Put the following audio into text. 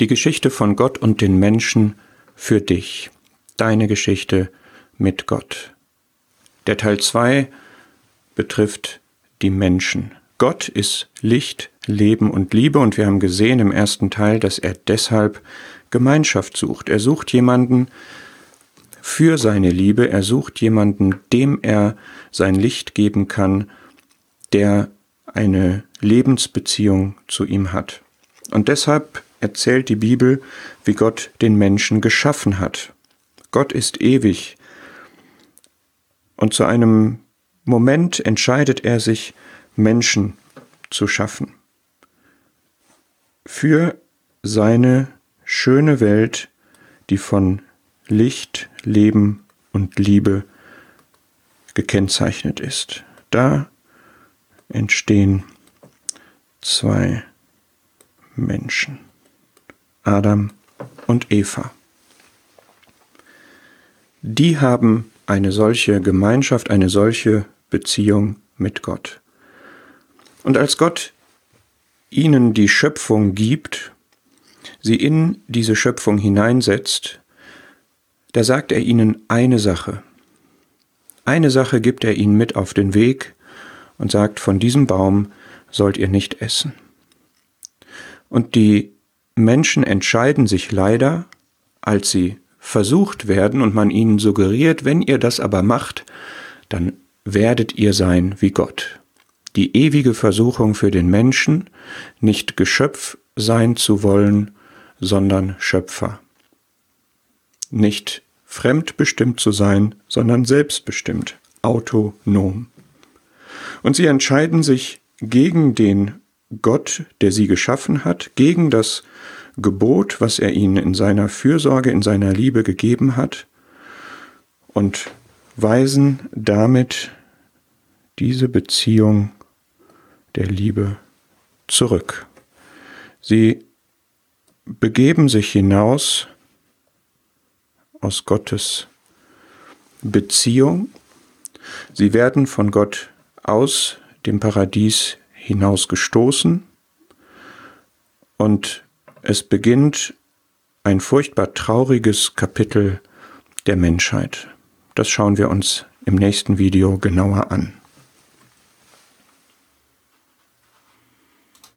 Die Geschichte von Gott und den Menschen für dich. Deine Geschichte mit Gott. Der Teil 2 betrifft die Menschen. Gott ist Licht, Leben und Liebe und wir haben gesehen im ersten Teil, dass er deshalb Gemeinschaft sucht. Er sucht jemanden für seine Liebe, er sucht jemanden, dem er sein Licht geben kann, der eine Lebensbeziehung zu ihm hat. Und deshalb erzählt die Bibel, wie Gott den Menschen geschaffen hat. Gott ist ewig. Und zu einem Moment entscheidet er sich, Menschen zu schaffen. Für seine schöne Welt, die von Licht, Leben und Liebe gekennzeichnet ist. Da entstehen zwei Menschen, Adam und Eva. Die haben eine solche Gemeinschaft, eine solche Beziehung mit Gott. Und als Gott ihnen die Schöpfung gibt, sie in diese Schöpfung hineinsetzt, da sagt er ihnen eine Sache. Eine Sache gibt er ihnen mit auf den Weg und sagt, von diesem Baum sollt ihr nicht essen. Und die Menschen entscheiden sich leider, als sie versucht werden und man ihnen suggeriert, wenn ihr das aber macht, dann werdet ihr sein wie Gott. Die ewige Versuchung für den Menschen, nicht Geschöpf sein zu wollen, sondern Schöpfer. Nicht fremdbestimmt zu sein, sondern selbstbestimmt, autonom. Und sie entscheiden sich gegen den Gott, der sie geschaffen hat, gegen das Gebot, was er ihnen in seiner Fürsorge, in seiner Liebe gegeben hat, und weisen damit diese Beziehung der Liebe zurück. Sie begeben sich hinaus aus Gottes Beziehung. Sie werden von Gott aus dem Paradies hinausgestoßen und es beginnt ein furchtbar trauriges Kapitel der Menschheit. Das schauen wir uns im nächsten Video genauer an.